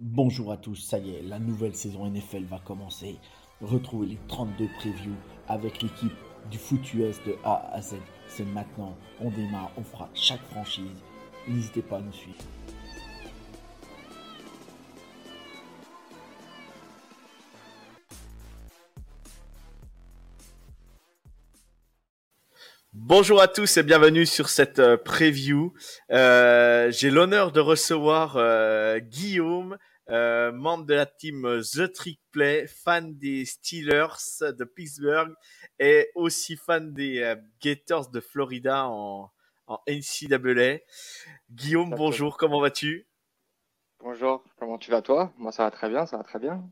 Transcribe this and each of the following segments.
Bonjour à tous, ça y est, la nouvelle saison NFL va commencer. Retrouvez les 32 previews avec l'équipe du foot US de A à Z. C'est maintenant, on démarre, on fera chaque franchise. N'hésitez pas à nous suivre. Bonjour à tous et bienvenue sur cette euh, preview. Euh, J'ai l'honneur de recevoir euh, Guillaume, euh, membre de la team The Trick Play, fan des Steelers de Pittsburgh et aussi fan des euh, Gators de Florida en, en NCAA. Guillaume, bonjour, comment vas-tu? Bonjour, comment tu vas toi? Moi ça va très bien, ça va très bien.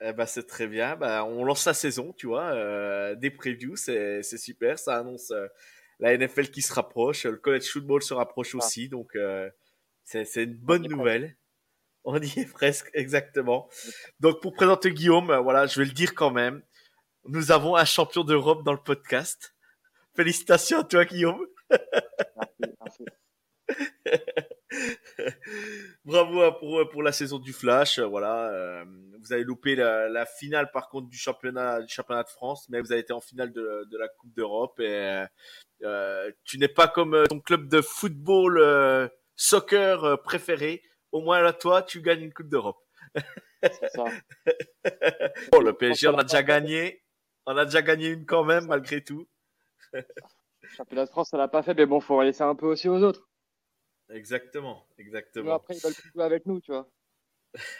eh ben, c'est très bien. Ben, on lance la saison, tu vois. euh, des previews, c'est super. Ça annonce la NFL qui se rapproche. Le college football se rapproche Ah. aussi. Donc, c'est une bonne nouvelle. On y est presque, exactement. Donc, pour présenter Guillaume, euh, voilà, je vais le dire quand même. Nous avons un champion d'Europe dans le podcast. Félicitations à toi, Guillaume. Merci. Bravo hein, pour, pour la saison du Flash. euh, Voilà, euh, vous avez loupé la, la finale par contre du championnat du championnat de France, mais vous avez été en finale de, de la Coupe d'Europe et euh, euh, tu n'es pas comme euh, ton club de football euh, soccer euh, préféré. Au moins là, toi, tu gagnes une Coupe d'Europe. C'est ça. Bon, le PSG, on a déjà gagné. On a déjà gagné une quand même, malgré tout. Championnat de France ça l'a pas fait, mais bon, faut laisser un peu aussi aux autres. Exactement, exactement. après ils veulent plus jouer avec nous, tu vois.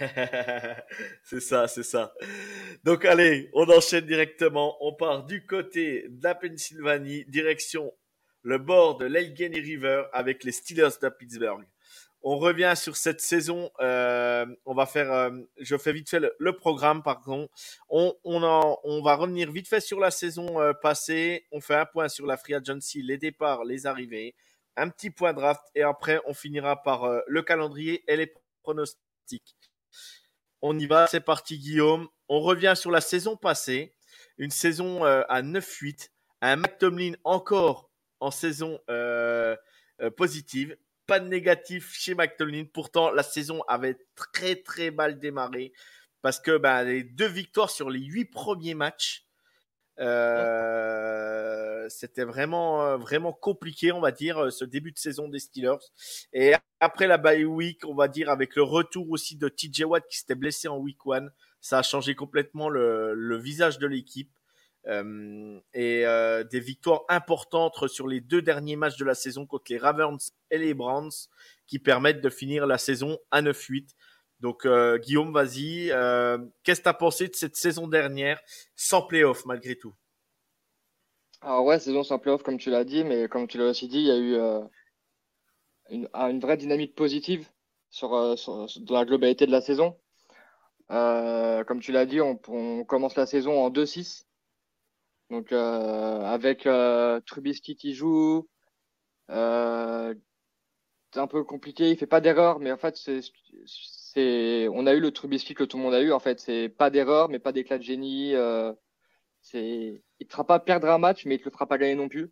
c'est ça, c'est ça. Donc allez, on enchaîne directement. On part du côté de la Pennsylvanie, direction le bord de l'Allegheny River avec les Steelers de Pittsburgh. On revient sur cette saison. euh, on va faire, euh, je fais vite fait le, programme, pardon. On, va revenir vite fait sur la saison euh, passée. On fait un point sur la free agency, les départs, les arrivées, un petit point draft et après on finira par le calendrier et les pronostics. On y va, c'est parti Guillaume. On revient sur la saison passée, une saison à 9-8, un Mac Tomlin encore en saison positive, pas de négatif chez Mac Tomlin. Pourtant, la saison avait très très mal démarré parce que ben, les deux victoires sur les huit premiers matchs, euh, c'était vraiment vraiment compliqué, on va dire, ce début de saison des Steelers. Et après la bye week, on va dire avec le retour aussi de TJ Watt qui s'était blessé en week one, ça a changé complètement le visage de l'équipe. Euh, et euh, des victoires importantes sur les deux derniers matchs de la saison contre les Ravens et les Browns qui permettent de finir la saison à 9-8. Donc euh, Guillaume, vas-y, qu'est-ce que tu as pensé de cette saison dernière sans playoff malgré tout? Alors ouais, saison sans playoff comme tu l'as dit, mais comme tu l'as aussi dit, il y a eu une, vraie dynamique positive dans la globalité de la saison. Comme tu l'as dit, on commence la saison en 2-6. Donc euh, avec euh, Trubisky qui joue, euh, c'est un peu compliqué, il fait pas d'erreur, mais en fait c'est c'est on a eu le Trubisky que tout le monde a eu en fait, c'est pas d'erreur mais pas d'éclat de génie, euh, c'est il te fera pas perdre un match mais il te le fera pas gagner non plus.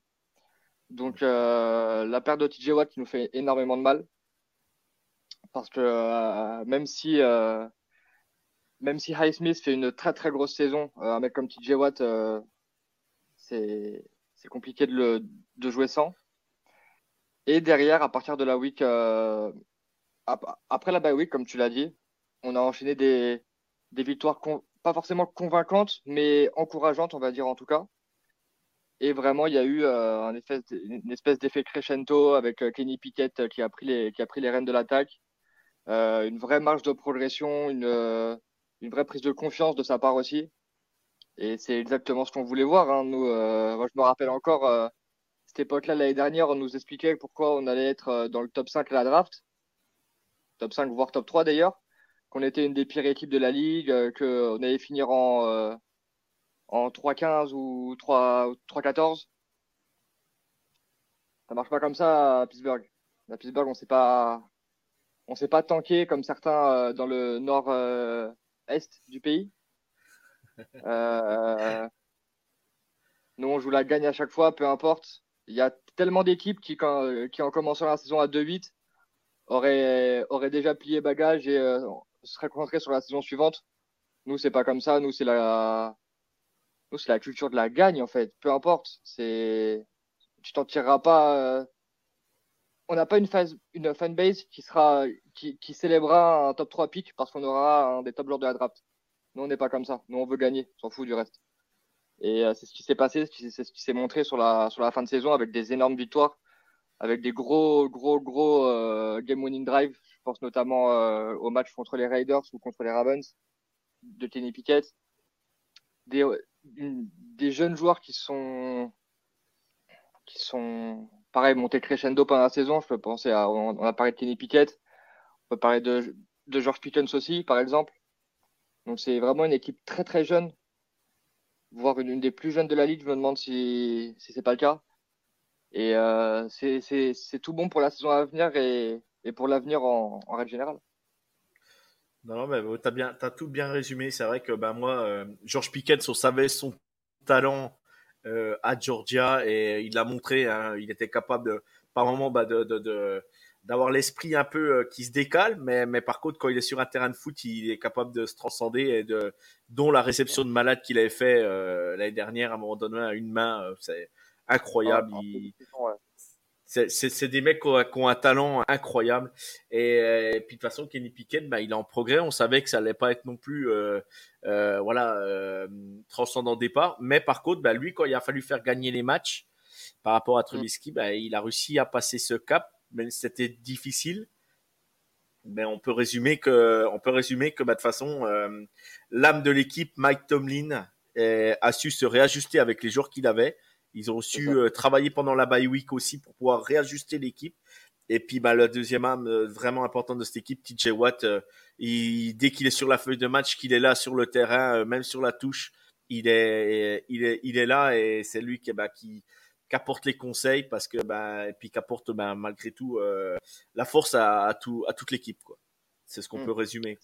Donc euh, la perte de TJ Watt qui nous fait énormément de mal parce que euh, même si euh, même si Highsmith fait une très très grosse saison, euh, un mec comme TJ Watt euh, c'est compliqué de le de jouer sans. Et derrière, à partir de la week, euh, ap- après la bye week, comme tu l'as dit, on a enchaîné des, des victoires pas forcément convaincantes, mais encourageantes, on va dire en tout cas. Et vraiment, il y a eu euh, une espèce d'effet crescendo avec euh, Kenny Pickett qui a pris les, qui a pris les rênes de l'attaque. Une vraie marge de progression, une, une vraie prise de confiance de sa part aussi. Et c'est exactement ce qu'on voulait voir. Hein. Nous, euh, moi, je me rappelle encore, euh, cette époque-là, l'année dernière, on nous expliquait pourquoi on allait être euh, dans le top 5 à la draft. Top 5, voire top 3 d'ailleurs. qu'on était une des pires équipes de la ligue, qu'on allait finir en, en 3-15 ou 3-14. Ça marche pas comme ça à Pittsburgh. À Pittsburgh, on sait pas, on s'est pas tanké comme certains dans le nord-est du pays. Euh, nous, on joue la gagne à chaque fois, peu importe. Il y a tellement d'équipes qui, qui, en commençant la saison à 2-8, auraient, auraient déjà plié bagage et euh, seraient concentrés sur la saison suivante. Nous, c'est pas comme ça. Nous, c'est la, nous, c'est la culture de la gagne, en fait. Peu importe. C'est, tu t'en tireras pas. Euh, on n'a pas une, fanbase qui sera, qui, qui célébrera un top 3 pick parce qu'on aura des top lors de la draft. Nous, on n'est pas comme ça. Nous, on veut gagner. On s'en fout du reste. Et euh, c'est ce qui s'est passé, c'est ce qui s'est montré sur la, sur la fin de saison avec des énormes victoires, avec des gros, gros, gros euh, game-winning drive. Je pense notamment euh, au match contre les Raiders ou contre les Ravens de Kenny Pickett. Des, des jeunes joueurs qui sont, qui sont, pareil, montés crescendo pendant la saison. Je peux penser à, on, a parlé de Kenny Pickett. On peut parler de, de George Pickens aussi, par exemple. Donc c'est vraiment une équipe très très jeune voire une, des plus jeunes de la ligue. Je me demande si, si c'est pas le cas. Et euh, c'est tout bon pour la saison à venir et, pour l'avenir en, règle générale. Non, mais tu as, bien, as tout bien résumé. C'est vrai que ben, moi, euh, George Pickens, on savait son talent euh, à Georgia et il l'a montré. Hein, il était capable, par moment, de, de d'avoir l'esprit un peu euh, qui se décale, mais, mais par contre, quand il est sur un terrain de foot, il est capable de se transcender et de, dont la réception de malade qu'il avait fait euh, l'année dernière à un moment donné à une main, euh, c'est incroyable. C'est des mecs qui ont, un talent incroyable. Et, et puis de toute façon, Kenny Pickett, bah, il est en progrès. On savait que ça allait pas être non plus euh, voilà transcendant départ. Mais par contre, bah, lui, quand il a fallu faire gagner les matchs par rapport à Trubisky, bah, il a réussi à passer ce cap mais c'était difficile. Mais on peut résumer que, on peut résumer que, bah, de toute façon, euh, l'âme de l'équipe, Mike Tomlin, a su se réajuster avec les joueurs qu'il avait. Ils ont su euh, travailler pendant la bye week aussi pour pouvoir réajuster l'équipe. Et puis, bah, la deuxième âme euh, vraiment importante de cette équipe, TJ Watt, il, dès qu'il est sur la feuille de match, qu'il est là sur le terrain, même sur la touche, il est, il est, il est là et c'est lui qui, bah, qui, qu'apporte les conseils parce que bah et puis qu'apporte bah, malgré tout euh, la force à, tout à toute l'équipe quoi. C'est ce qu'on hmm. peut résumer.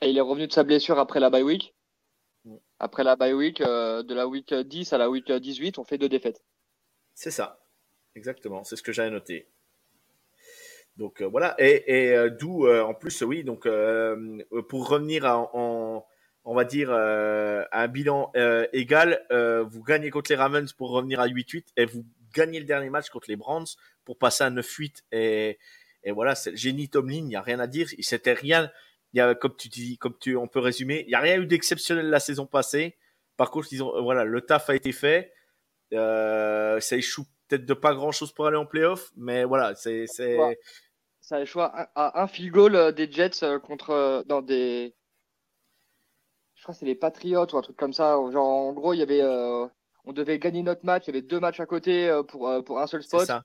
Et il est revenu de sa blessure après la bye week. Hmm. Après la bye week euh, de la week 10 à la week 18, on fait deux défaites. C'est ça. Exactement, c'est ce que j'avais noté. Donc euh, voilà et, et d'où en plus oui donc pour revenir en on va dire, euh, un bilan euh, égal, euh, vous gagnez contre les Ravens pour revenir à 8-8 et vous gagnez le dernier match contre les Browns pour passer à 9-8 et, et voilà, c'est le génie Tomlin, il n'y a rien à dire, c'était rien, il y a, comme tu dis, comme tu, on peut résumer, il n'y a rien eu d'exceptionnel la saison passée. Par contre, ils ont, voilà, le taf a été fait. ça échoue peut-être de pas grand chose pour aller en playoff, mais voilà, c'est, c'est. Ça échoue à, un field goal des Jets contre, dans des, crois c'est les Patriots ou un truc comme ça. Genre, en gros, il y avait, euh, on devait gagner notre match. Il y avait deux matchs à côté euh, pour, euh, pour un seul spot. Ça.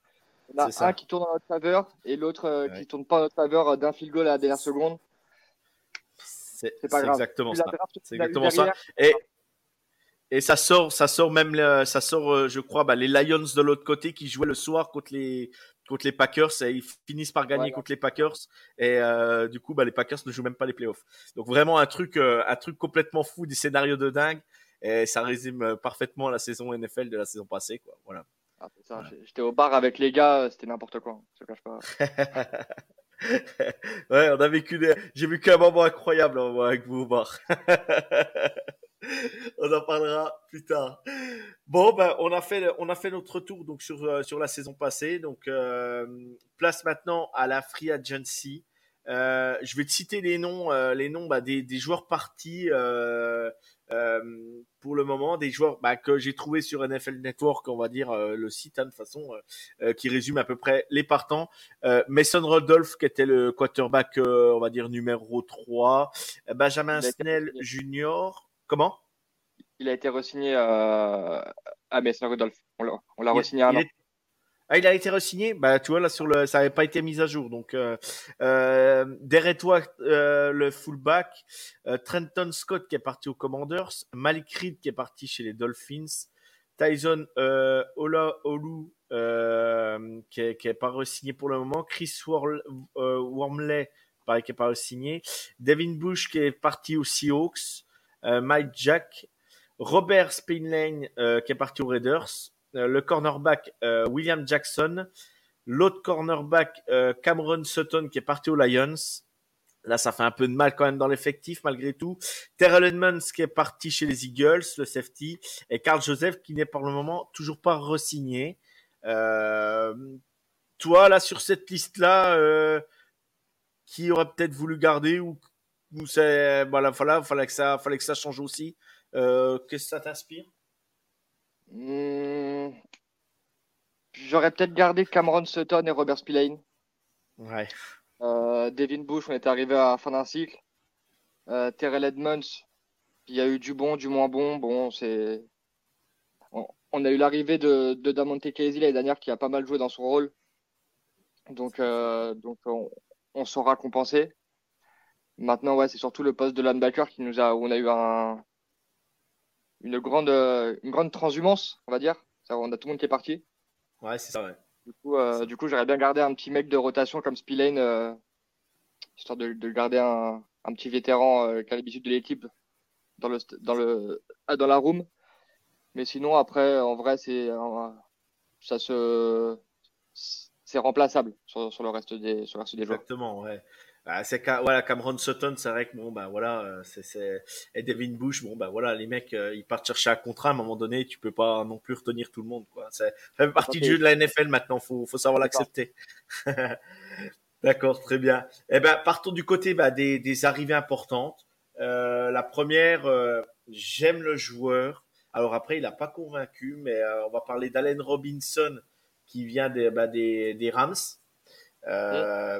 Il y en a un qui tourne en notre faveur et l'autre qui tourne pas en notre faveur d'un field goal à la dernière seconde. C'est pas grave. Exactement ça. C'est exactement ça. Et, et ça sort, ça sort même, ça sort, je crois, bah, les Lions de l'autre côté qui jouaient le soir contre les, contre les Packers et ils finissent par gagner contre les Packers et euh, du coup bah, les Packers ne jouent même pas les playoffs. Donc vraiment un truc euh, un truc complètement fou, des scénarios de dingue et ça résume euh, parfaitement la saison NFL de la saison passée quoi. Voilà. Ah, J'étais au bar avec les gars, c'était n'importe quoi, je cache pas. ouais, on a vécu des... j'ai vécu un moment incroyable avec vous au bar. on en parlera plus tard. Bon, ben, on a fait, on a fait notre tour donc sur euh, sur la saison passée. Donc, euh, place maintenant à la free agency. Euh, je vais te citer les noms, les noms bah, des, des, joueurs partis pour le moment, des joueurs bah, que j'ai trouvé sur NFL Network, on va dire le site hein, de façon qui résume à peu près les partants. Mason Rudolph qui était le quarterback, on va dire numéro 3, Benjamin Snell Jr. Comment? Il a été re-signé à, à Mason Rudolph. On l'a re-signé un an. Ah, il a été resigné? Bah, tu vois, là, sur le, ça n'avait pas été mis à jour. Donc, euh, euh, derrière toi, euh, le fullback, euh, Trenton Scott qui est parti aux Commanders, Malik Reed qui est parti chez les Dolphins, Tyson euh, Ola Olu euh, qui, est, qui est pas resigné pour le moment, Chris Worl, euh, Wormley, pareil, qui est pas resigné, Devin Bush qui est parti aux Seahawks, euh, Mike Jack, Robert Spinlane euh, qui est parti aux Raiders, euh, le cornerback euh, William Jackson, l'autre cornerback euh, Cameron Sutton qui est parti aux Lions. Là, ça fait un peu de mal quand même dans l'effectif malgré tout. Terrell Edmonds qui est parti chez les Eagles, le safety, et Carl Joseph qui n'est pour le moment toujours pas resigné. Euh, toi, là, sur cette liste-là, euh, qui aurait peut-être voulu garder ou, ou c'est voilà, fallait, fallait que ça, fallait que ça change aussi. Euh, Qu'est-ce que ça t'inspire? Hmm, J'aurais peut-être gardé Cameron Sutton et Robert Spillane. Ouais. Euh, Devin Bush, on est arrivé à la fin d'un cycle. Euh, Terrell Edmonds, il y a eu du bon, du moins bon. Bon, c'est. On, on a eu l'arrivée de, de Damonte Casey l'année dernière qui a pas mal joué dans son rôle. Donc, euh, donc on, on saura compenser. Maintenant, ouais, c'est surtout le poste de linebacker qui nous a, où on a eu un, une grande, euh, une grande transhumance, on va dire. Ça, on a tout le monde qui est parti. Ouais, c'est ça, ouais. Du coup, euh, du coup, j'aurais bien gardé un petit mec de rotation comme Spillane, euh, histoire de, de garder un, un petit vétéran euh, qui a l'habitude de l'équipe dans le, dans le, ah, dans la room. Mais sinon, après, en vrai, c'est, ça se, c'est remplaçable sur, sur le reste des, sur le reste des joueurs. Exactement, ouais. Bah, c'est voilà, Cameron Sutton, c'est vrai que bon, bah voilà, euh, c'est, c'est, et Devin Bush, bon, bah voilà, les mecs, euh, ils partent chercher un contrat, à un moment donné, tu peux pas non plus retenir tout le monde, quoi. C'est, ça fait partie du jeu de la NFL maintenant, faut, faut savoir l'accepter. D'accord, très bien. Eh ben, partons du côté bah, des, des arrivées importantes. Euh, la première, euh, j'aime le joueur. Alors après, il n'a pas convaincu, mais euh, on va parler d'Allen Robinson qui vient des, bah, des, des Rams. Euh,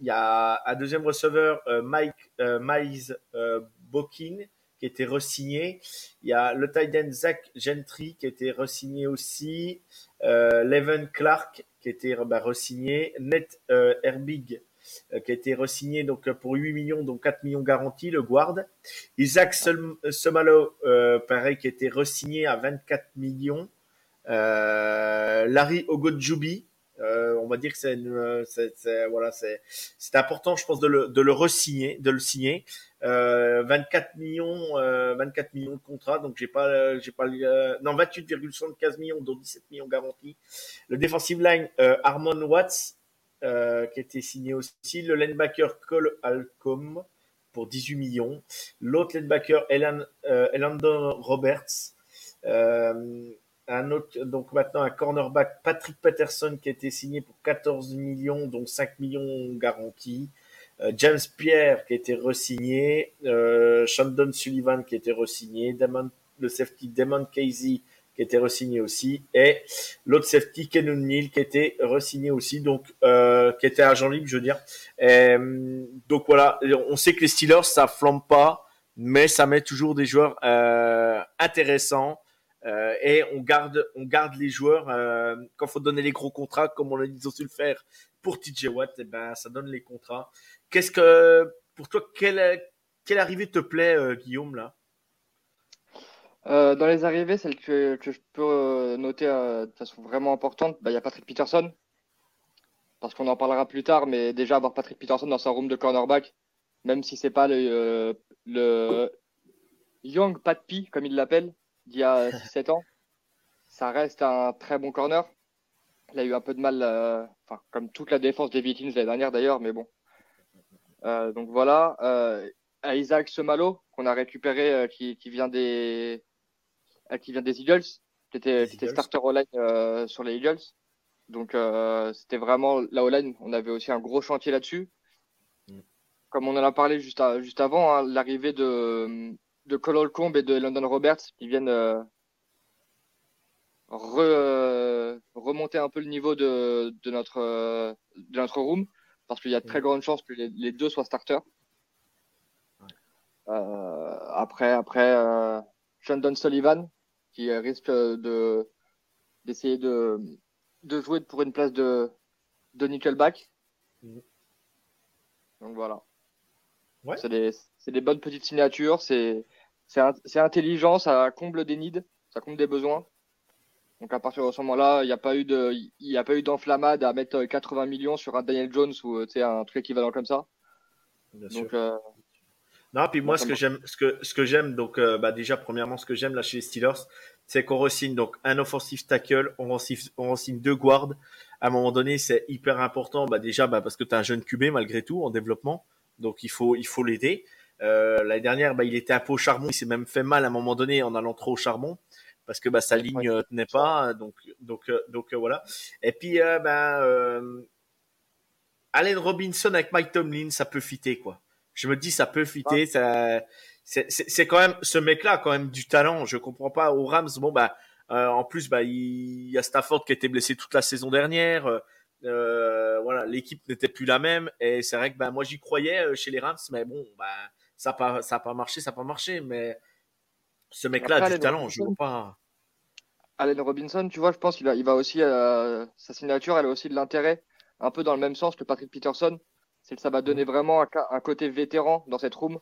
Il y a un deuxième receveur, euh, Mike euh, Miles euh, Bokin, qui était re-signé. Il y a le tight end Zach Gentry qui était re-signé aussi. Euh, Leven Clark qui était bah, re-signé. Ned euh, Herbig qui a été re-signé donc pour 8 millions, donc 4 millions garantis, le guard. Isaac Som- Somalo, pareil, qui a été re-signé à 24 millions. Larry Ogodjubi, euh, on va dire que c'est euh, voilà, c'est, important, je pense, de le, re-signer, signer. Euh, 24 millions, euh, 24 millions de contrats, donc j'ai pas, j'ai pas, non, 28,75 millions, dont 17 millions garantis. Le defensive line, euh, Armon Watts, qui a été signé aussi. Le linebacker Cole Alcom pour 18 millions. L'autre linebacker, Elan, Elandon Roberts. Un autre, donc maintenant un cornerback, Patrick Peterson, qui a été signé pour 14 millions, donc 5 millions garantis. Euh, James Pierre, qui a été re-signé. Euh, Shandon Sullivan, qui a été re-signé. Le safety Damon Casey, qui a été re-signé aussi. Et l'autre safety, Kenon Neal, qui a été re-signé aussi, donc euh, qui était agent libre, je veux dire. Et, donc voilà, on sait que les Steelers, ça flambe pas, mais ça met toujours des joueurs intéressants. Euh, et on garde, on garde les joueurs euh, quand faut donner les gros contrats, comme on a dit, su le faire pour TJ Watt. Et ben, ça donne les contrats. Qu'est-ce que, pour toi, quelle, quelle arrivée te plaît, euh, Guillaume là? Euh, dans les arrivées, celle que, que je peux noter de façon vraiment importante, bah, il y a Patrick Peterson. Parce qu'on en parlera plus tard, mais déjà avoir Patrick Peterson dans sa room de cornerback, même si c'est pas le, le Young Pat P, comme il l'appelle, d'il y a 6-7 ans, ça reste un très bon corner. Il a eu un peu de mal, euh, enfin, comme toute la défense des Vikings l'année dernière d'ailleurs, mais bon. Euh, donc voilà. Euh, Isaac Semalo, qu'on a récupéré, qui, qui vient des, qui vient des Eagles, qui était, qui était starter euh, sur les Eagles. Donc c'était vraiment la all-line. On avait aussi un gros chantier là-dessus. Mm. Comme on en a parlé juste, à- juste avant, hein, l'arrivée de, de Cole Holcomb et de London Roberts qui viennent euh, re- euh, remonter un peu le niveau de, de, notre, euh, de notre room parce qu'il y a de très Mm. grandes chances que les, les deux soient starters. Ouais. Euh, après, après euh, Shandon Sullivan qui risque de d'essayer de de jouer pour une place de, de Nickelback. Mhm. Donc voilà. Ouais. C'est des, des, bonnes petites signatures, c'est intelligent, ça comble des needs, ça comble des besoins. Donc à partir de ce moment-là, il n'y a pas eu de, il a pas eu d'enflammade à mettre 80 millions sur un Daniel Jones ou un truc équivalent comme ça. Bien donc, sûr. Non, puis moi, ce que j'aime, ce que, ce que j'aime, donc, euh, bah, déjà, premièrement, ce que j'aime là chez les Steelers, c'est qu'on re-signe donc un offensive tackle, on re-signe, on signe deux guards. À un moment donné, c'est hyper important, bah, déjà, bah, parce que tu as un jeune QB malgré tout en développement, donc il faut, il faut l'aider. Euh, l'année dernière, bah, il était un peu au charbon, il s'est même fait mal à un moment donné en allant trop au charbon parce que bah, sa ligne euh, tenait pas, donc, donc, donc voilà. Et puis, bah, Allen Robinson avec Mike Tomlin, ça peut fitter quoi je me dis ça peut fitter. Ça, c'est quand même ce mec-là a quand même du talent. Je comprends pas aux Rams. Bon bah euh, en plus bah il, y a Stafford qui a été blessé toute la saison dernière. Euh, euh voilà, l'équipe n'était plus la même et c'est vrai que bah moi j'y croyais euh, chez les Rams, mais bon bah ça pas ça a pas marché, ça pas marché. Mais ce mec-là a du talent. je vois pas. Allen Robinson, tu vois, je pense qu'il va, il va aussi sa signature, elle a aussi de l'intérêt, un peu dans le même sens que Patrick Peterson c'est que ça va donner vraiment un, côté vétéran dans cette room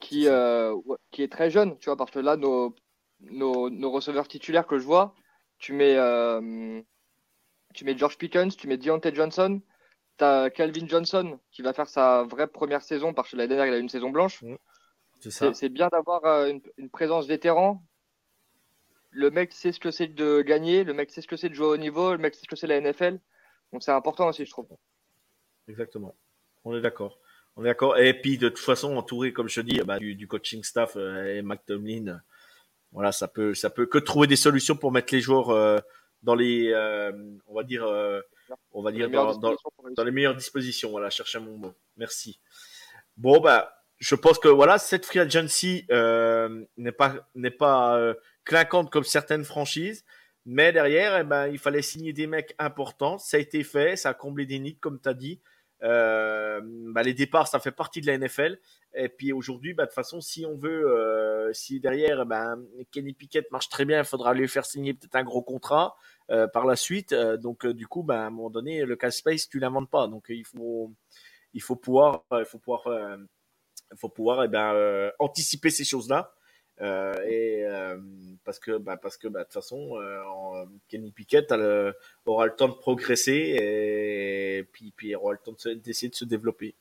qui, euh, qui est très jeune, tu vois, parce que là, nos, nos, receveurs titulaires que je vois, tu mets, euh, tu mets George Pickens, tu mets Deontay Johnson, tu as Calvin Johnson qui va faire sa vraie première saison parce que l'année dernière, il a eu une saison blanche. C'est bien d'avoir euh, une, une, présence vétéran. Le mec sait ce que c'est de gagner, le mec sait ce que c'est de jouer au niveau, le mec sait ce que c'est la NFL. Donc c'est important aussi, je trouve. Exactement on est d'accord. On est d'accord. Et puis de toute façon, entouré, comme je dis, bah, du, coaching staff euh, et Mac Tomlin, euh, voilà, ça peut, ça peut que trouver des solutions pour mettre les joueurs euh, dans les, on va dire, on va dire dans, dans, les meilleures dispositions. Voilà, chercher mon mot. Merci. Bon bah, je pense que voilà, cette free agency n'est pas n'est pas clinquante comme certaines franchises. Mais derrière, eh ben, il fallait signer des mecs importants. Ça a été fait, ça a comblé des nids, comme tu as dit. Euh, bah, les départs, ça fait partie de la NFL. Et puis aujourd'hui, bah, de toute façon, si on veut, euh, si derrière, bah, Kenny Pickett marche très bien, il faudra lui faire signer peut-être un gros contrat euh, par la suite. Euh, donc du coup, bah, à un moment donné, le cash space, tu l'inventes pas. Donc il faut, il faut pouvoir, il faut pouvoir, il faut pouvoir, eh ben, anticiper ces choses-là. Euh, et euh, parce que bah, parce que bah, de toute façon euh, Kenny Pickett aura le temps de progresser et, puis puis il aura le temps d'essayer de, se développer.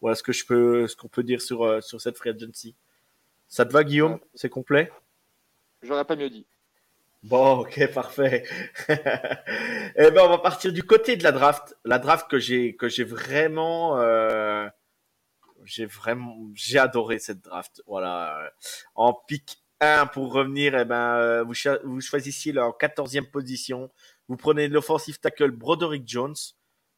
Voilà ce que je peux ce qu'on peut dire sur sur cette free agency. Ça te va Guillaume? C'est complet? J'aurais pas mieux dit. Bon, ok, parfait. eh ben, on va partir du côté de la draft. La draft que j'ai que j'ai vraiment euh, j'ai vraiment, j'ai adoré cette draft. Voilà. En pick 1 pour revenir, eh ben, euh, vous, vous choisissiez la 14e position. Vous prenez l'offensive tackle Broderick Jones.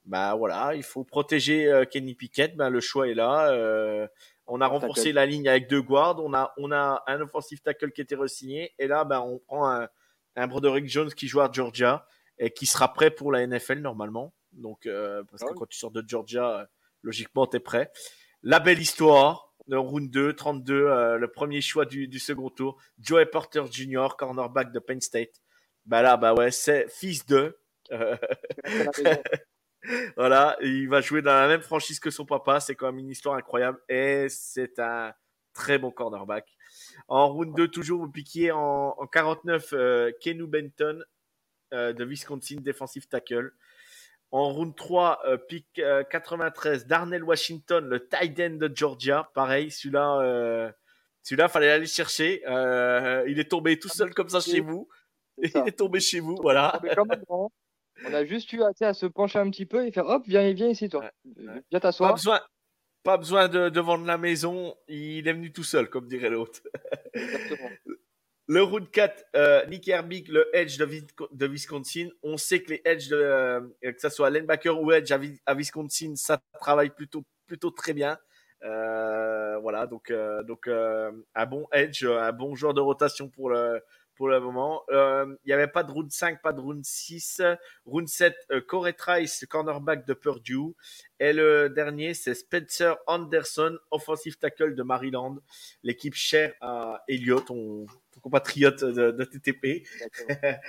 Ben voilà, il faut protéger euh, Kenny Pickett. Ben le choix est là. Euh, on a renforcé la ligne avec deux guards. On a, on a un offensive tackle qui était re-signé. Et là, ben on prend un, un Broderick Jones qui joue à Georgia et qui sera prêt pour la NFL normalement. Donc parce que ah quand tu sors de Georgia, logiquement t'es prêt. La belle histoire, le round 2, 32, euh, le premier choix du, second tour. Joey Porter Jr., cornerback de Penn State. Bah là, bah ouais, c'est fils de. voilà, il va jouer dans la même franchise que son papa. C'est quand même une histoire incroyable. Et c'est un très bon cornerback. En round 2, toujours, vous piquiez en, en 49 euh, Kenu Benton euh, de Wisconsin, defensive tackle. En round 3, euh, pick 93, euh, Darnell Washington, le tight end de Georgia. Pareil, celui-là, euh, celui-là, fallait aller chercher. Euh, il est tombé tout seul comme ça chez vous. Il est tombé chez vous, voilà. On a juste eu à, à, se pencher un petit peu et faire hop, viens, viens ici, toi. Viens t'asseoir. Pas besoin, pas besoin de, de, vendre la maison. Il est venu tout seul, comme dirait l'autre. Le round 4, euh, Nick Herbig, le edge de, Wisconsin. On sait que les edge, de, euh, que ce soit linebacker ou edge à, Wisconsin, ça travaille plutôt, plutôt très bien. Euh, voilà, donc, euh, donc un bon edge, un bon joueur de rotation pour le, moment. Il n'y avait pas de round 5, pas de round 6. Round 7, Corey Trice, cornerback de Purdue. Et le dernier, c'est Spencer Anderson, offensive tackle de Maryland. L'équipe chère à Elliott. Compatriote de, de TTP.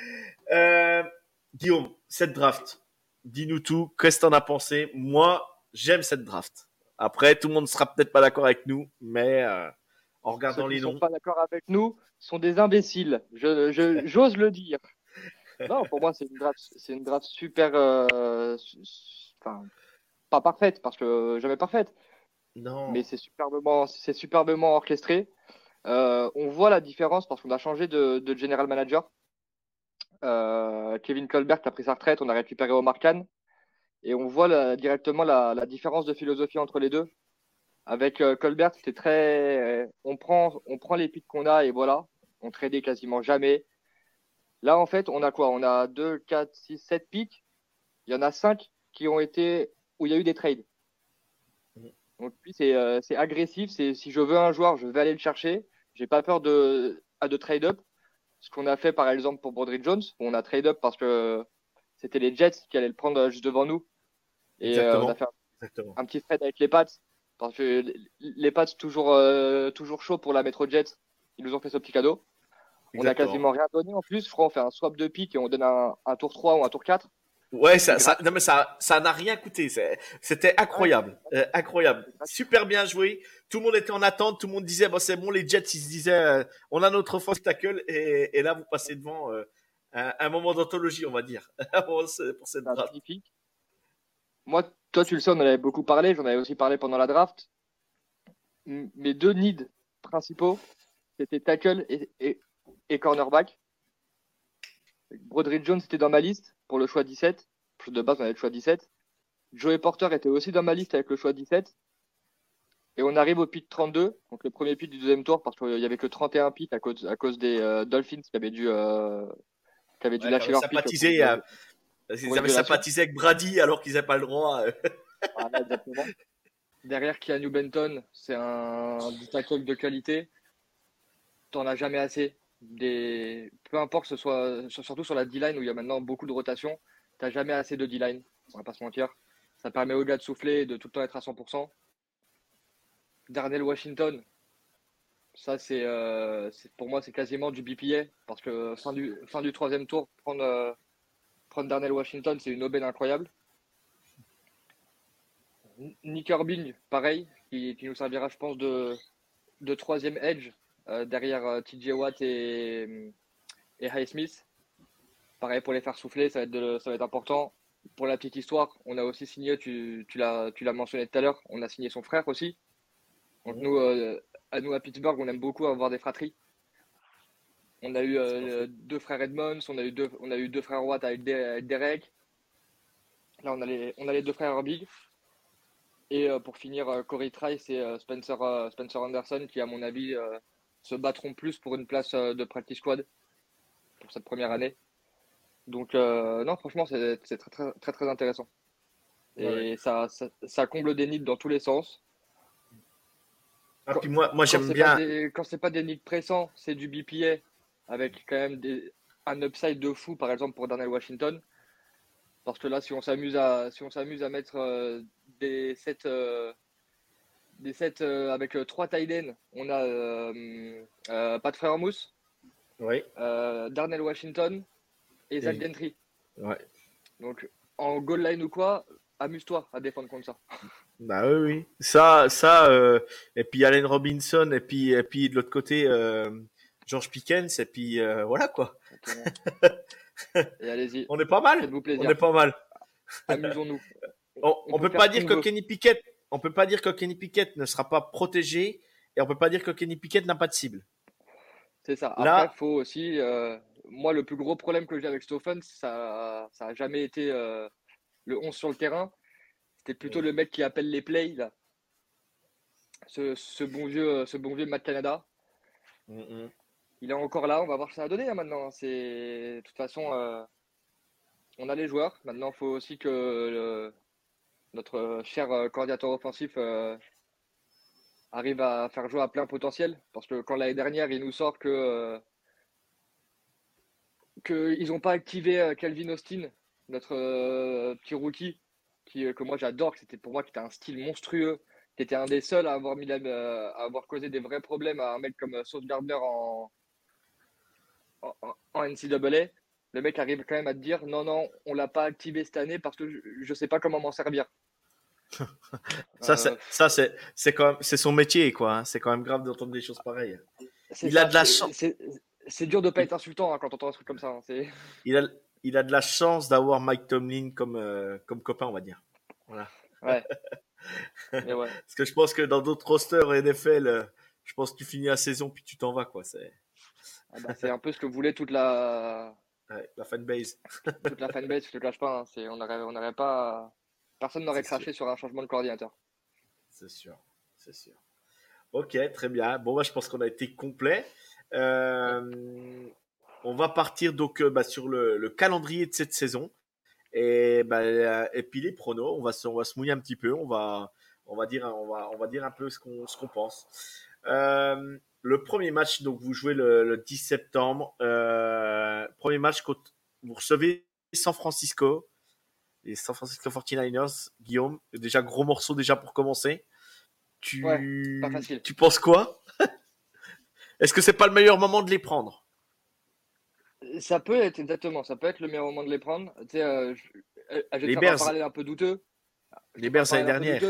euh, Guillaume, cette draft, dis-nous tout. Qu'est-ce que t'en as pensé? Moi, j'aime cette draft. Après, tout le monde ne sera peut-être pas d'accord avec nous, mais euh, en regardant Ceux les qui noms. sont pas d'accord avec nous sont des imbéciles. Je, je- j'ose le dire. Non, pour moi, c'est une draft, c'est une draft super, euh, su- su- enfin, pas parfaite parce que jamais parfaite, Non. mais c'est superbement, c'est superbement orchestré. Euh, on voit la différence parce qu'on a changé de, de general manager. Euh, Kevin Colbert a pris sa retraite, on a récupéré Omar Khan et on voit la- directement la, la différence de philosophie entre les deux. Avec euh, Colbert, c'était très, on prend, on prend les pics qu'on a et voilà, on tradait quasiment jamais. Là, en fait, on a quoi? On a 2, 4, 6, 7 pics. Il y en a 5 qui ont été où il y a eu des trades. Donc lui, c'est c'est agressif. C'est si je veux un joueur, je vais aller le chercher. J'ai pas peur de, à de trade up. Ce qu'on a fait par exemple pour Broderick Jones, on a trade up parce que c'était les Jets qui allaient le prendre euh, juste devant nous. Et euh, on a fait un petit trade avec les Pats parce que les- Pats toujours euh, toujours chaud pour la Metro Jets. Ils nous ont fait ce petit cadeau. On a quasiment rien donné en plus. Je crois on fait un swap de pick et on donne un, un tour 3 ou un tour 4. Ouais, ça, ça, non mais ça, ça n'a rien coûté. C'était incroyable, Euh, incroyable, super bien joué. Tout le monde était en attente. Tout le monde disait, bon, c'est bon, les Jets, ils se disaient, euh, on a notre offense tackle, et, et là, vous passez devant euh, un, un moment d'anthologie, on va dire, pour ce- pour cette draft. magnifique. Moi, toi, tu le sais, on en avait beaucoup parlé. J'en avais aussi parlé pendant la draft. Mes deux needs principaux, c'était tackle et, et, et cornerback. Broderick Jones était dans ma liste pour le choix 17. De base, on avait le choix 17. Joey Porter était aussi dans ma liste avec le choix 17. Et on arrive au pick 32, donc le premier pick du deuxième tour, parce qu'il y avait que 31 picks à cause, à cause des euh, Dolphins qui avaient dû, euh, qui avaient dû Ouais, lâcher leur sympathisé, euh, Parce qu'ils avaient sympathisé avec Brady alors qu'ils n'avaient pas le droit. euh. Voilà, exactement. Derrière Keanu Benton, c'est un du tackle de qualité. T'en as jamais assez. Des... Peu importe, que ce soit surtout sur la D-line où il y a maintenant beaucoup de rotation, t'as jamais assez de D-line. On va pas se mentir. Ça permet au gars de souffler et de tout le temps être à 100%. Darnell Washington, ça c'est euh, c'est- pour moi c'est quasiment du BPA parce que fin du, troisième tour, prendre, euh, prendre Darnell Washington, c'est une aubaine incroyable. Nick Herbig, pareil, qui, nous servira, je pense, de, troisième edge derrière euh, TJ Watt et, et Highsmith. Pareil, pour les faire souffler, ça va être, de- ça va être important. Pour la petite histoire, on a aussi signé, tu, tu l'as tu l'as mentionné tout à l'heure, on a signé son frère aussi. Donc nous, euh, à nous à Pittsburgh, on aime beaucoup avoir des fratries. On a eu euh, deux frères Edmonds, on a eu deux, on a eu deux frères Watt avec, Der- avec Derek. Là, on a les, on a les deux frères Herbig. Et euh, pour finir, euh, Corey Trice et euh, Spencer, euh, Spencer Anderson, qui, à mon avis, euh, se battront plus pour une place euh, de practice squad pour cette première année. Donc, euh, non, franchement, c'est très, très, très, très intéressant. Et Ouais. ça, ça, ça comble des needs dans tous les sens. Ah, puis moi, moi Quand j'aime bien. pas des- quand c'est pas des needs pressants, c'est du BPA avec quand même des, un upside de fou, par exemple pour Darnell Washington. Parce que là, si on s'amuse à, si on s'amuse à mettre euh, des sets, euh, des sets euh, avec euh, trois tight on a euh, Pat Frermouth, Oui, Darnell Washington et Zach Gentry. ouais. Donc en goal line ou quoi, amuse-toi à défendre contre ça. Bah oui, oui. Ça, ça, euh, et puis Allen Robinson, et puis, et puis de l'autre côté, euh, George Pickens, et puis euh, voilà quoi. Et allez-y, On est pas mal. faites-vous On plaisir, est pas mal. amusons-nous. On, on peut faire pas dire que. Kenny Pickett, on peut pas dire que Kenny Pickett ne sera pas protégé, et on peut pas dire que Kenny Pickett n'a pas de cible. C'est ça. Après, Là- faut aussi. euh, moi, le plus gros problème que j'ai avec Stoffen, ça, ça a jamais été euh, le 11 sur le terrain. C'était plutôt le mec qui appelle les plays, là. Ce, ce bon vieux, ce bon vieux Matt Canada. Il est encore là. On va voir ce que ça va donner hein, maintenant. C'est de toute façon, euh, on a les joueurs. Maintenant, il faut aussi que le- notre cher euh, coordinateur offensif euh, arrive à faire jouer à plein potentiel. Parce que quand l'année dernière, il nous sort que euh, qu'ils n'ont pas activé euh, Calvin Austin, notre euh, petit rookie, qui, euh, que moi j'adore, c'était pour moi qui était un style monstrueux, qui était un des seuls à avoir, mis euh, à avoir causé des vrais problèmes à un mec comme euh, Sauce Gardner en, en, en- en NCAA. le mec arrive quand même à te dire non, non, on l'a pas activé cette année parce que je ne sais pas comment m'en servir. Ça, c'est, ça c'est, c'est quand même, c'est son métier, quoi. Hein. C'est quand même grave d'entendre des choses pareilles. Il a de la chance. C'est, dur de pas être insultant hein, quand on entend un truc comme ça. Hein. Il, a, il a de la chance d'avoir Mike Tomlin comme, euh, comme copain, on va dire. Voilà. Ouais. Parce que je pense que dans d'autres rosters NFL, euh, je pense que tu finis la saison puis tu t'en vas, quoi. C'est, ah bah, c'est un peu ce que voulait toute la. la fanbase. toute la fanbase, je te cache pas. C'est, on n'aurait on pas. Personne n'aurait craché sur un changement de coordinateur. C'est sûr, c'est sûr. Ok, très bien. Bon, bah, je pense qu'on a été complet. Euh, on va partir donc euh, bah, sur le, calendrier de cette saison. Et, bah, et puis les pronos, on va, se, on va se mouiller un petit peu. On va, on va, dire, on va, on va dire un peu ce qu'on, ce qu'on pense. Euh, le premier match, donc vous jouez le, 10 septembre. premier match, vous recevez San Francisco les San Francisco 49ers, Guillaume, déjà gros morceau déjà pour commencer. Tu, tu penses quoi? Est-ce que c'est pas le meilleur moment de les prendre? Ça peut être exactement, ça peut être le meilleur moment de les prendre. Tu sais, euh, euh, les Bears, parler un peu douteux. Les Bears l'année dernière.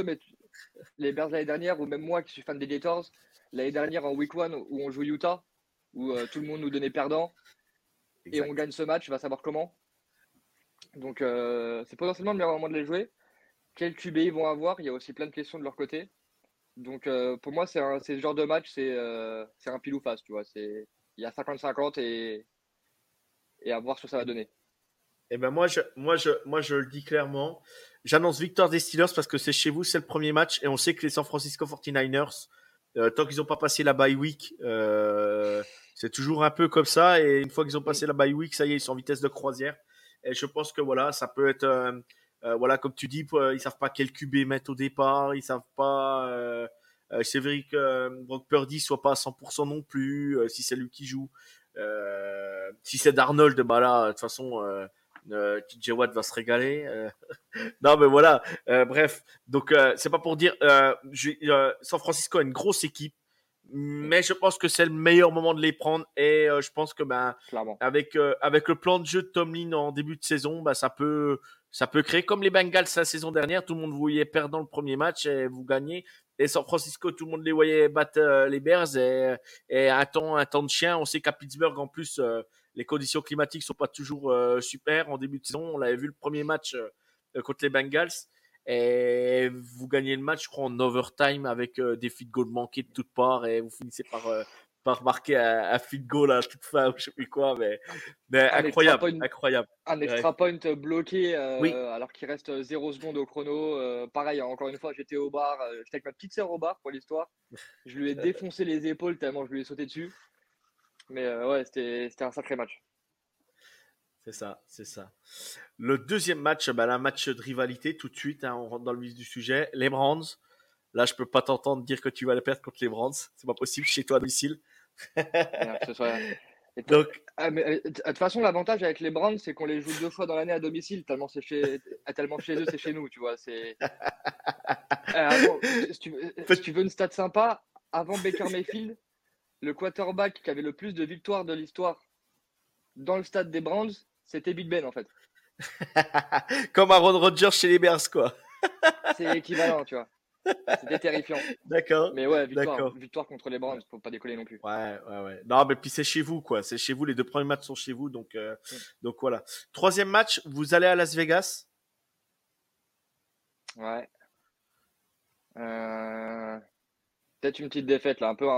Les Bears l'année dernière, ou même moi qui suis fan des Gators, l'année dernière en Week 1 où on joue Utah, où euh, tout le monde nous donnait perdant, et on gagne ce match, va savoir comment. Donc, euh, c'est potentiellement le meilleur moment de les jouer. Quel QB ils vont avoir Il y a aussi plein de questions de leur côté. Donc, euh, pour moi, c'est ce genre de match, c'est euh, un pile ou face, tu vois. Il y a 50-50 et, et à voir ce que ça va donner. Eh ben moi, je, moi, je, moi, je le dis clairement. J'annonce victoire des Steelers parce que c'est chez vous, c'est le premier match et on sait que les San Francisco 49ers, tant qu'ils n'ont pas passé la bye week, c'est toujours un peu comme ça. Et une fois qu'ils ont passé la bye week, ça y est, ils sont en vitesse de croisière. Et je pense que voilà, ça peut être, euh, euh, voilà, comme tu dis, ils savent pas quel QB mettre au départ, ils savent pas. Euh, c'est vrai que Brock Purdy soit pas à 100% non plus, si c'est lui qui joue. si c'est Darnold, bah là, de toute façon, euh, TJ Watt va se régaler. non, mais voilà. bref, donc c'est pas pour dire. San Francisco a une grosse équipe mais je pense que c'est le meilleur moment de les prendre et euh, je pense que ben avec euh, avec le plan de jeu de Tomlin en début de saison, ben, ça peut ça peut créer comme les Bengals la saison dernière, tout le monde vous voyait perdre le premier match et vous gagnez. Et San Francisco, tout le monde les voyait battre euh, les Bears et, et un temps un temps de chien. On sait qu'à Pittsburgh en plus les conditions climatiques sont pas toujours super en début de saison. On l'avait vu le premier match contre les Bengals. Et vous gagnez le match, je crois, en overtime avec euh, des feed goals manqués de toutes parts et vous finissez par, euh, par marquer un, un feed goal à toute fin ou je sais plus quoi. Mais, mais incroyable, incroyable. Un extra point bloqué euh, alors qu'il reste 0 secondes au chrono. pareil, encore une fois, j'étais au bar, j'étais avec ma petite sœur au bar pour l'histoire. Je lui ai défoncé les épaules tellement je lui ai sauté dessus. Mais ouais, c'était un sacré match. C'est ça, c'est ça. Le deuxième match, bah, un match de rivalité tout de suite, hein, on rentre dans le vif du sujet. Les Brands. Là, je peux pas t'entendre dire que tu vas les perdre contre les Brands. C'est pas possible chez toi à domicile. Donc, ah, euh, de toute façon, l'avantage avec les Brands, c'est qu'on les joue deux fois dans l'année à domicile, tellement c'est chez, tellement chez eux, c'est chez nous, tu vois. C'est. Si, tu, si tu veux une stat sympa, avant Baker Mayfield, le quarterback qui avait le plus de victoires de l'histoire dans le stade des Brands, c'était Big Ben en fait. Comme Aaron Rodgers chez les Bears, quoi. c'est équivalent, tu vois. C'était terrifiant. D'accord. Mais ouais, victoire, victoire contre les Browns, faut pas décoller non plus. Ouais, ouais, ouais. Non, mais puis c'est chez vous, quoi. C'est chez vous. Les deux premiers matchs sont chez vous, donc, euh, donc voilà. Troisième match, vous allez à Las Vegas? Ouais. Euh... Peut-être une petite défaite là, un peu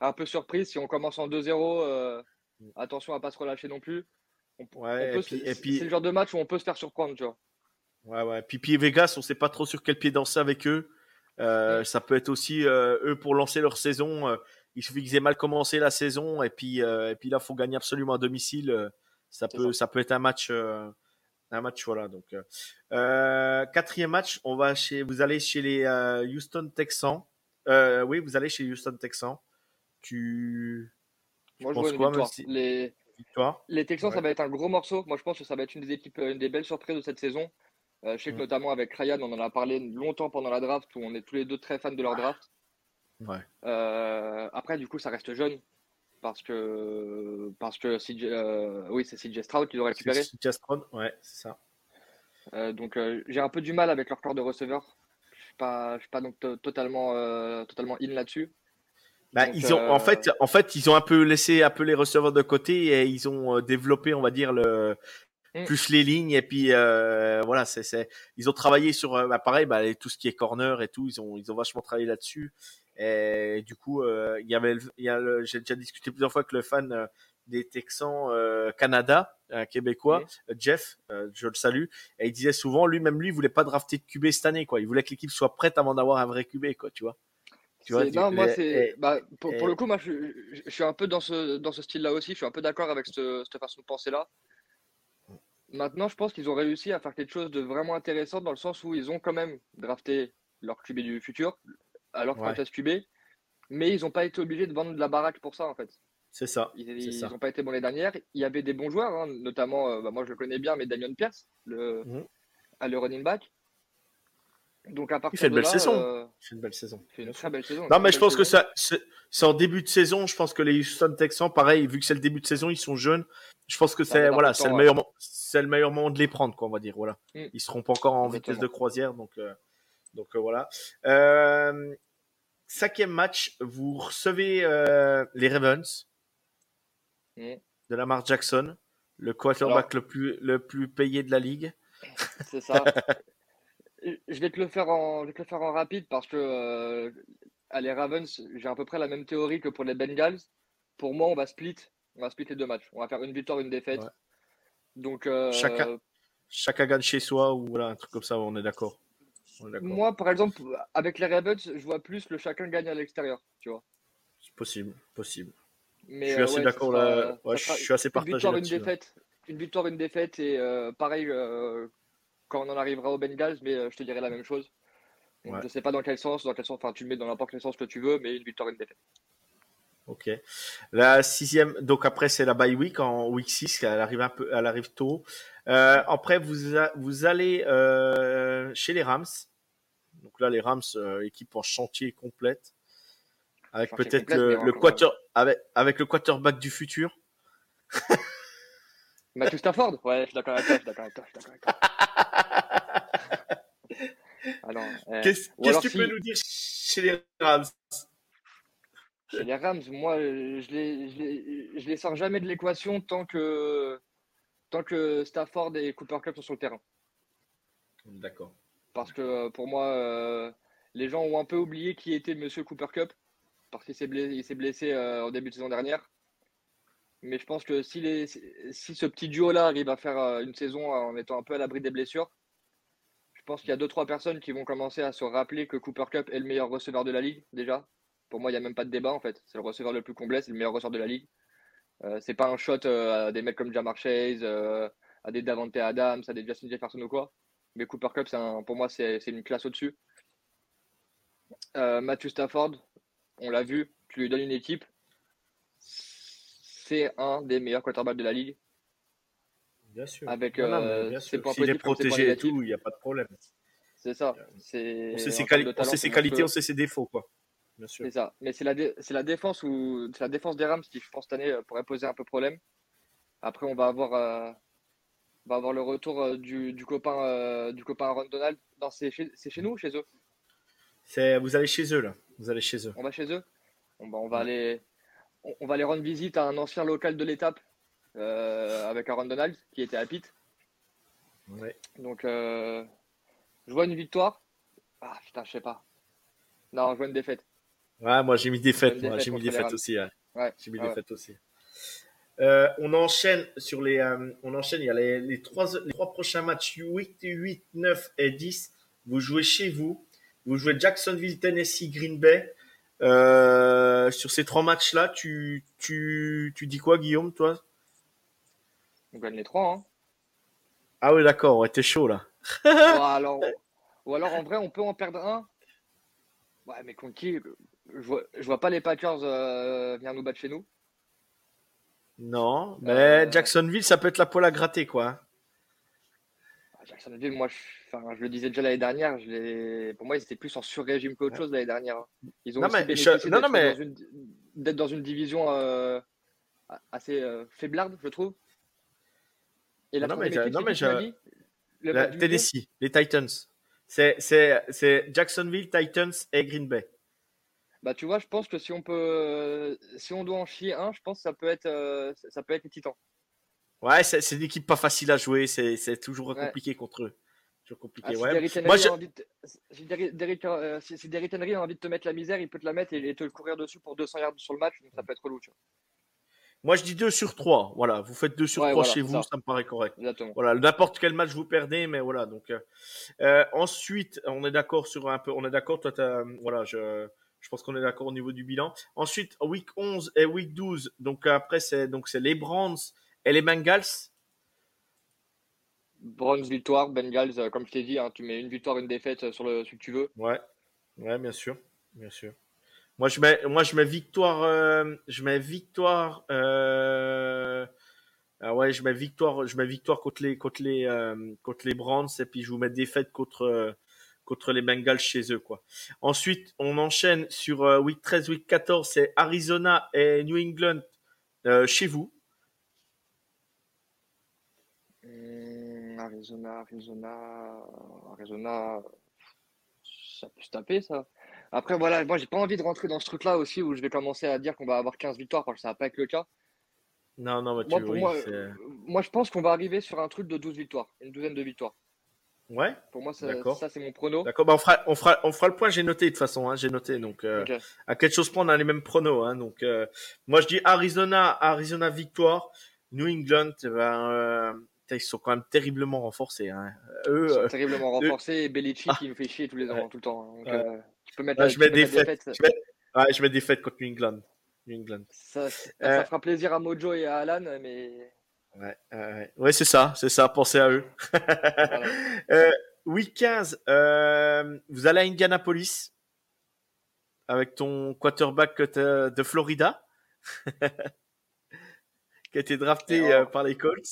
un peu surprise si on commence en 2-0. Euh... Mm. Attention à pas se relâcher non plus. Ouais, et puis, c'est le genre de match où on peut se faire surprendre, tu vois. Ouais, ouais. Puis, puis Vegas, on sait pas trop sur quel pied danser avec eux. Euh, mm. Ça peut être aussi euh, eux pour lancer leur saison. Euh, il suffit qu'ils aient mal commencé la saison et puis et puis là, faut gagner absolument à domicile. ça peut ça. peut être un match un match voilà. Donc quatrième match, on va chez vous allez chez les Houston Texans. oui, vous allez chez Houston Texans. Tu moi, je vois une victoire. Les... les Texans, ça va être un gros morceau. Moi, je pense que ça va être une des équipes, une des belles surprises de cette saison. Euh, je sais que mm. notamment avec Ryan, on en a parlé longtemps pendant la draft, où on est tous les deux très fans de leur draft. Ouais. Euh, après, du coup, ça reste jeune. parce que parce que CJ, euh, oui c'est CJ Stroud qui doit récupérer. CJ Stroud, ouais, c'est ça. Euh, donc euh, j'ai un peu du mal avec leur corps de receveur. Je suis pas je suis pas donc to- totalement euh, totalement in là-dessus. Bah, Donc, ils ont, en euh, fait, en fait, ils ont un peu laissé un peu les receveurs de côté et ils ont euh, développé, on va dire, le, Mm. plus les lignes et puis euh, voilà, c'est, ils ont travaillé sur, bah, pareil, bah, tout ce qui est corner et tout, ils ont, ils ont vachement travaillé là-dessus. Et du coup, euh, il y avait, le- il y a le- j'ai déjà discuté plusieurs fois avec le fan des Texans euh, Canada, un québécois, Jeff, euh, je le salue, et il disait souvent, lui-même lui, il voulait pas drafter de QB cette année, quoi. Il voulait que l'équipe soit prête avant d'avoir un vrai QB, quoi, tu vois. Tu vois, C'est- tu- non, moi, c'est. bah, pour, le coup, moi, je, je- je suis un peu dans ce, dans ce style-là aussi. Je suis un peu d'accord avec ce- cette façon de penser-là. Maintenant, je pense qu'ils ont réussi à faire quelque chose de vraiment intéressant dans le sens où ils ont quand même drafté leur QB du futur, leur Ouais. franchise QB, mais ils n'ont pas été obligés de vendre de la baraque pour ça, en fait. C'est ça. Ils n'ont pas été bons les dernières. Il y avait des bons joueurs, hein, notamment, euh, bah, moi je le connais bien, mais Damien Pierce, le, Mhm. à le running back. Donc à partir fait une de belle là, saison. euh, C'est une belle saison. une très belle saison. une Non, mais je pense que ça, c'est en début de saison. Je pense que les Houston Texans, pareil, vu que c'est le début de saison, ils sont jeunes. Je pense que va c'est voilà, c'est le meilleur, c'est le meilleur moment de les prendre, quoi, on va dire. Voilà, Mm. ils seront pas encore en Exactement. vitesse de croisière, donc euh, donc euh, voilà. Euh, cinquième match, vous recevez euh, les Ravens Mm. de Lamar Jackson, le quarterback le plus le plus payé de la ligue. C'est ça. je vais te le faire en, je vais te le faire en rapide parce que euh, à les Ravens, j'ai à peu près la même théorie que pour les Bengals. Pour moi, on va split, on va split les deux matchs. On va faire une victoire, une défaite. Ouais. Donc euh, Chacun. Chacun gagne chez soi ou voilà un truc comme ça, on est d'accord. Moi, par exemple, avec les Ravens, je vois plus le chacun gagne à l'extérieur, tu vois. C'est possible, possible. Mais je suis euh, assez ouais, d'accord là. Ouais, je suis assez une partagé victoire, une là-dessus. ouais. défaite, une victoire, une défaite et euh, pareil euh, quand on en arrivera aux Bengals, mais euh, je te dirai la même chose. Donc, Ouais. Je sais pas dans quel sens, dans quel sens, enfin tu le mets dans n'importe quel sens que tu veux, mais une victoire, une défaite. Ok. La sixième, donc après c'est la bye week en week 6, elle arrive un peu, elle arrive tôt. Euh, après vous a- vous allez euh, chez les Rams. Donc là les Rams euh, équipe en chantier complète avec peut-être le, quarter avec avec le quarterback du futur. Matthew Stafford? Ouais, je suis d'accord avec toi, je suis d'accord avec toi, je suis d'accord avec toi. Euh, Qu'est-ce que tu si- peux nous dire chez les Rams? Chez les Rams, moi, euh, je les, je les, je les sors jamais de l'équation tant que, tant que Stafford et Cooper Cup sont sur le terrain. D'accord. Parce que euh, pour moi, euh, les gens ont un peu oublié qui était Monsieur Cooper Cup, parce qu'il s'est blessé, blessé euh, en début de saison dernière. Mais je pense que si, les, si ce petit duo-là arrive à faire une saison en étant un peu à l'abri des blessures, pense qu'il y a deux trois personnes qui vont commencer à se rappeler que Cooper Cup est le meilleur receveur de la ligue déjà. Pour moi, il n'y a même pas de débat en fait. C'est le receveur le plus complet, c'est le meilleur receveur de la ligue. Euh, c'est pas un shot euh, à des mecs comme Jamar Chase, euh, à des Davante Adams, à des Justin Jefferson ou quoi. Mais Cooper Cup, un- pour moi, c'est c'est une classe au-dessus. Euh, Matthew Stafford, on l'a vu, tu lui donnes une équipe, c'est un des meilleurs quarterbacks de la ligue. Bien sûr. Avec, Non, non, euh, bien sûr. S'il est protégé et tout, il n'y a pas de problème. C'est ça. C'est On sait ses, quali- on sait qualités, on sait ses défauts, quoi. Bien sûr. C'est ça. Mais c'est la, dé- la défense c'est la défense des Rams qui, je pense, cette année euh, pourrait poser un peu problème. Après, on va avoir, euh, on va avoir le retour euh, du, du copain, euh, du copain Aaron Donald. C'est chez, chez nous ou chez eux? C'est, vous allez chez eux là. Vous allez chez eux. On va chez eux? Bon, bah, on, va aller, on, on va aller rendre visite à un ancien local de l'étape euh, avec Aaron Donald qui était à Pitt. Ouais. Donc, euh, je vois une victoire. Ah putain, je sais pas. Non, je vois une défaite. Ouais, moi j'ai mis. Une Moi défaite j'ai mis Rams. aussi. ouais. Ouais. J'ai mis Ah ouais. fêtes aussi. Euh, on enchaîne sur les, euh, on enchaîne. Il y a les, les trois, les trois prochains matchs 8, 8, 9 et 10. Vous jouez chez vous. Vous jouez Jacksonville, Tennessee, Green Bay. Euh, sur ces trois matchs-là, tu, tu, tu dis quoi, Guillaume, toi? On gagne les trois. Hein. Ah oui, d'accord. Ouais, t'es chaud là. ou, alors, ou alors, en vrai, on peut en perdre un. Ouais, mais contre qui? Je vois, je vois pas les Packers euh, venir nous battre chez nous. Non, mais Euh. Jacksonville, ça peut être la poêle à gratter, quoi. Ah, Jacksonville, moi, je, enfin, je le disais déjà l'année dernière, je pour moi, ils étaient plus en sur-régime qu'autre chose l'année dernière. hein. Ils ont Non, mais bénéficié je- non, non, d'être mais- dans une- d'être dans une division euh, assez euh, faiblarde, je trouve. Et la Non, mais je- équipe, non, c'est mais qui, tu m'as je- dit Le La- bas du Tennessee, les Titans. C'est, Jacksonville, Titans et Green Bay. Bah tu vois, je pense que si on peut, si on doit en chier un, je pense que ça peut être, euh, ça peut être les Titans. Ouais, c'est, une équipe pas facile à jouer. C'est, toujours Ouais. compliqué contre eux. Toujours compliqué. Ah, ouais. Moi, je- de, si Derrick, Derrick, euh, si, si Derrick Henry a envie de te mettre la misère, il peut te la mettre et, et te le courir dessus pour 200 yards sur le match, donc ça peut être relou, tu vois. Moi, je dis 2 sur 3. Voilà, vous faites 2 sur Ouais, 3 voilà, chez vous, ça. ça. me paraît correct. Exactement. Voilà, n'importe quel match vous perdez, mais voilà. Donc, euh, euh, ensuite, on est d'accord sur un peu. On est d'accord. Toi, t'as- voilà, je, je pense qu'on est d'accord au niveau du bilan. Ensuite, week 11 et week 12. Donc après, c'est donc c'est les Browns et les Bengals. Browns victoire, Bengals, euh, comme je t'ai dit, hein, tu mets une victoire, une défaite euh, sur le celui que tu veux. Ouais, ouais, bien sûr, bien sûr. Moi, je mets, moi, je mets victoire, euh, je mets victoire. Euh, ah ouais, je mets victoire, je mets victoire contre les, contre les, euh, contre les Browns et puis je vous mets défaite contre, euh, contre les Bengals chez eux, quoi. Ensuite, on enchaîne sur week 13, week 14, c'est Arizona et New England chez vous. Hum, Arizona, Arizona, Arizona, ça peut se taper ça. Après, voilà, moi j'ai pas envie de rentrer dans ce truc-là aussi où je vais commencer à dire qu'on va avoir 15 victoires parce que ça va pas être le cas. Non, non, mais tu, Moi, pour oui, moi, moi, je pense qu'on va arriver sur un truc de 12 victoires, une douzaine de victoires. ouais. Pour moi, ça, ça c'est mon prono. D'accord, bah on fera, on fera, on fera le point. J'ai noté de toute façon, hein, j'ai noté. Donc, euh, à quelque chose près, on a les mêmes pronos. Hein, donc, euh, moi, je dis Arizona, Arizona victoire. New England, eh ben, euh, ils sont quand même terriblement renforcés. Hein. Eux, Ils sont terriblement renforcés et Belichick Ah. qui nous fait chier tous les ans, Ouais. tout le temps. Donc, tu peux mettre, je mets peux mettre défaite. je mets, je mets défaite contre New England. New England. Ça, ça Euh, fera plaisir à Mojo et à Alan, mais Ouais, ouais, ouais, c'est ça, c'est ça. Pensez à eux. voilà. Euh, week 15, euh, vous allez à Indianapolis avec ton quarterback de Florida qui a été drafté oh. par les Colts.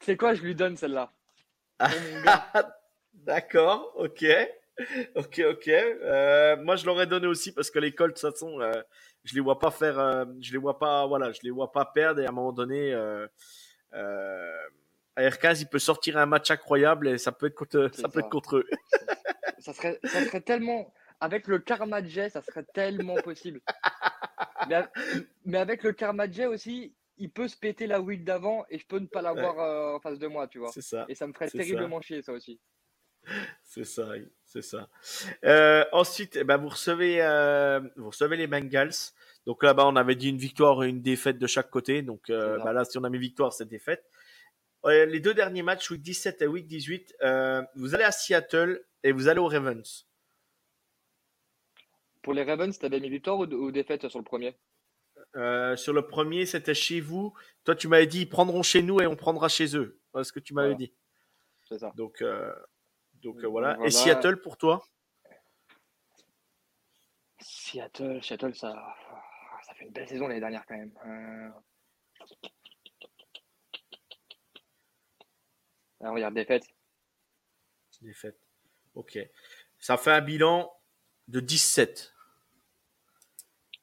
c'est quoi, je lui donne celle-là? Ah. D'accord, ok, ok, ok. Euh, moi, je l'aurais donné aussi parce que les Colts, de toute façon, euh, je les vois pas faire, euh, je les vois pas, voilà, je les vois pas perdre et à un moment donné, euh, euh, à R15, il peut sortir un match incroyable et ça peut être contre, ça peut être contre eux. ça serait, ça serait tellement. Avec le karma Jay, ça serait tellement possible. Mais, avec le karma Jay aussi, il peut se péter la week d'avant et je peux ne pas l'avoir euh, en face de moi, tu vois. C'est ça. Et ça me ferait terriblement chier, ça aussi. C'est ça, c'est ça. Euh, ensuite, eh ben, vous recevez, euh, vous recevez les Bengals. Donc là-bas, on avait dit une victoire et une défaite de chaque côté. Donc euh, bah là, si on a mis victoire, c'est défaite. Les deux derniers matchs, week 17 et week 18, euh, vous allez à Seattle et vous allez aux Ravens. Pour les Ravens, t'avais mis victoire ou, ou défaite sur le premier? Euh, sur le premier, c'était chez vous. Toi, tu m'avais dit, ils prendront chez nous et on prendra chez eux. Voilà ce que tu m'avais Voilà. dit. C'est ça. Donc, euh, donc euh, voilà. voilà. Et Seattle pour toi? Seattle, Seattle, ça, ça fait une belle saison l'année dernière quand même. Euh... Ah, regarde, défaite. Défaite. Ok. Ça fait un bilan de 17.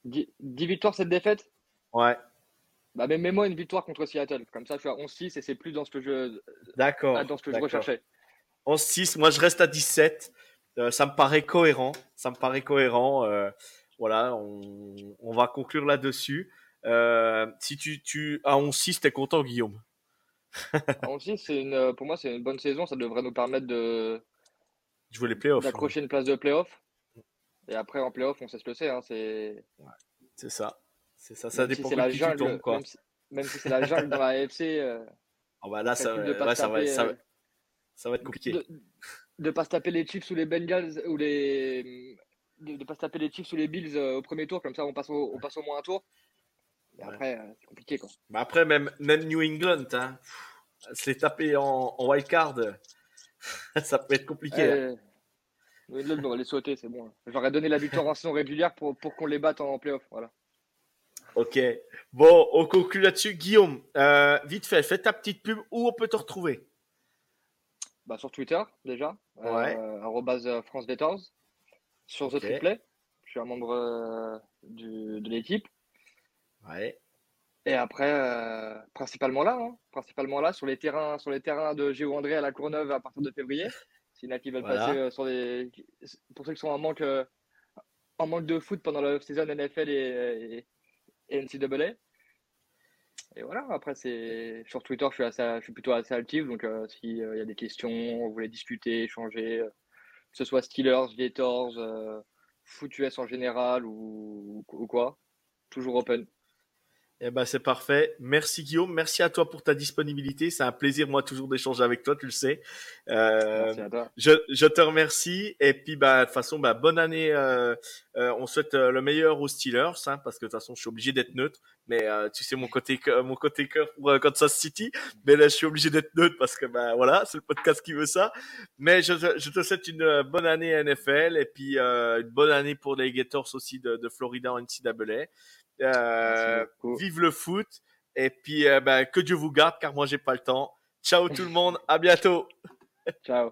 10, 10 victoires, cette défaite Ouais. Bah, mais mets-moi une victoire contre Seattle. Comme ça, je suis à 11-6 et c'est plus dans ce que je, D'accord. dans ce que je recherchais. En 6, moi je reste à 17. Euh, ça me paraît cohérent. Ça me paraît cohérent. Euh, voilà, on, on va conclure là-dessus. Euh, si tu, tu à 11-6, t'es content, Guillaume? À 11-6, c'est une, pour moi, c'est une bonne saison. Ça devrait nous permettre de, veux les playoffs. hein. d'accrocher une place de playoff. Et après, en playoff, on sait ce que c'est. Hein, c'est C'est ça. C'est ça. Ça même si dépend tu jungle, tombes, quoi. même si, si c'est la jungle dans la AFC, Ah bah là, ça, de ouais, ça, va, taper, ça, va, ça va être compliqué. de, de pas se taper les Chiefs ou les Bengals ou les de, de pas se taper les Chiefs ou les Bills euh, au premier tour comme ça on passe au, on passe au moins un tour et Ouais. après euh, c'est compliqué quoi Mais après, même, même New England, hein, pff, se les taper en, en wild card, ça peut être compliqué. hein. Euh, New England, on va les sauter c'est bon hein. j'aurais donné la victoire en saison régulière pour, pour qu'on les batte en playoff voilà Ok. Bon, on conclut là-dessus. Guillaume, euh, vite fait, fais ta petite pub où on peut te retrouver? Bah, sur Twitter déjà Ouais. euh, euh, France 14 sur. The Triplay je suis un membre euh, du, de l'équipe Ouais. Et après, euh, principalement là, hein, principalement là, sur les terrains, sur les terrains de Géo André à la Courneuve à partir de février. S'il y en a qui veulent Voilà. passer sur des, pour ceux qui sont en manque, en manque de foot pendant la saison NFL et, et, et NCAA. Et voilà, après, c'est sur Twitter, je suis, assez, je suis plutôt assez actif. Donc, euh, s'il y a des questions, vous voulez discuter, échanger, euh, que ce soit Steelers, Gators, euh, foot US en général ou, ou quoi, toujours open. Eh ben, c'est parfait. Merci Guillaume. Merci à toi pour ta disponibilité. C'est un plaisir, moi, toujours d'échanger avec toi, tu le sais. Euh, Merci à toi. je, je te remercie. Et puis, bah, de toute façon, bah, bonne année. Euh, euh, on souhaite euh, le meilleur aux Steelers, hein, parce que de toute façon, je suis obligé d'être neutre. Mais euh, tu sais, mon côté, cœur- mon côté cœur pour euh, Kansas City. Mais là, je suis obligé d'être neutre parce que, bah, voilà, c'est le podcast qui veut ça. Mais je, te- je te souhaite une bonne année NFL et puis euh, une bonne année pour les Gators aussi de, de Florida en NCAA. Euh, vive le foot. Et puis, euh, bah, que Dieu vous garde, car moi, j'ai pas le temps. Ciao tout le monde. À bientôt. Ciao.